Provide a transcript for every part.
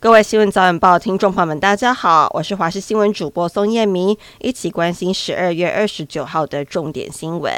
各位新闻早晚报听众朋友们，大家好，我是华视新闻主播宋燕明，一起关心十二月二十九号的重点新闻。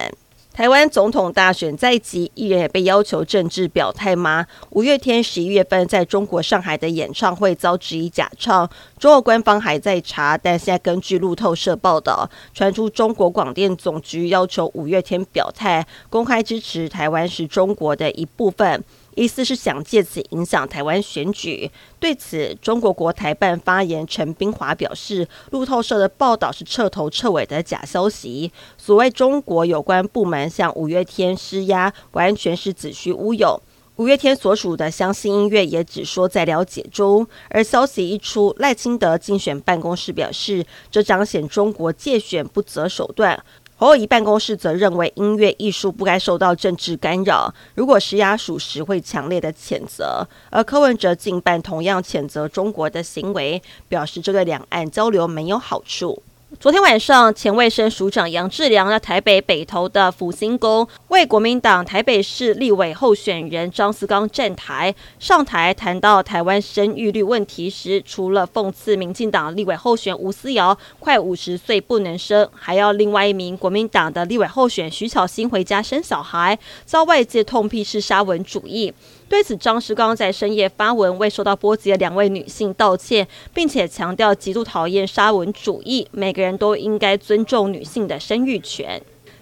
台湾总统大选在即，艺人也被要求政治表态吗？五月天十一月份在中国上海的演唱会遭质疑假唱，中国官方还在查，但现在根据路透社报道，传出中国广电总局要求五月天表态，公开支持台湾是中国的一部分。意思是想借此影响台湾选举。对此，中国国台办发言陈冰华表示，路透社的报道是彻头彻尾的假消息。所谓中国有关部门向五月天施压，完全是子虚乌有。五月天所属的相信音乐也只说在了解中。而消息一出，赖清德竞选办公室表示，这彰显中国借选不择手段。侯友宜办公室则认为，音乐艺术不该受到政治干扰。如果施压属实，会强烈的谴责。而柯文哲近半同样谴责中国的行为，表示这对两岸交流没有好处。昨天晚上，前卫生署长杨志良在台北北投的福星宫为国民党台北市立委候选人张思刚站台。上台谈到台湾生育率问题时，除了讽刺民进党立委候选吴思瑶快五十岁不能生，还要另外一名国民党的立委候选徐巧芯回家生小孩，遭外界痛批是沙文主义。对此，张世刚在深夜发文为受到波及的两位女性道歉，并且强调极度讨厌沙文主义，每个人都应该尊重女性的生育权。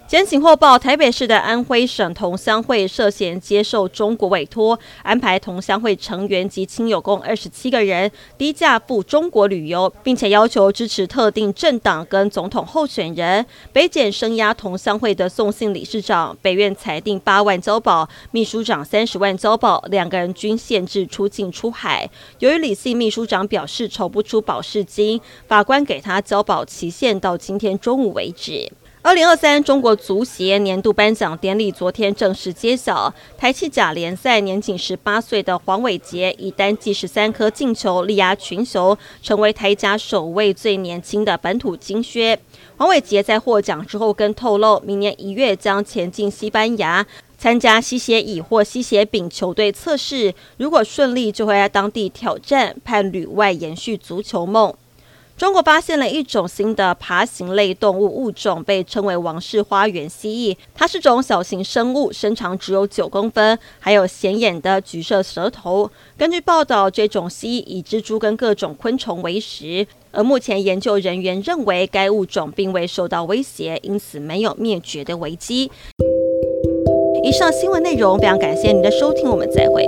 检警获报，台北市的安徽省同乡会涉嫌接受中国委托，安排同乡会成员及亲友共二十七个人低价赴中国旅游，并且要求支持特定政党跟总统候选人。北检声押同乡会的宋姓理事长，北院裁定八万交保，秘书长三十万交保，两个人均限制出境出海。由于李姓秘书长表示筹不出保释金，法官给他交保期限到今天中午为止。二零二三中国足协年度颁奖典礼昨天正式揭晓，台企甲联赛年仅十八岁的黄伟杰以单季十三颗进球力压群雄，成为台甲首位最年轻的本土金靴。黄伟杰在获奖之后更透露，明年一月将前进西班牙参加西协乙或西协丙球队测试，如果顺利，就会在当地挑战，盼旅外延续足球梦。中国发现了一种新的爬行类动物物种，被称为王室花园蜥蜴。它是种小型生物，身长只有九公分，还有显眼的橘色舌头。根据报道，这种蜥蜴以蜘蛛跟各种昆虫为食。而目前研究人员认为，该物种并未受到威胁，因此没有灭绝的危机。以上新闻内容非常感谢您的收听，我们再会。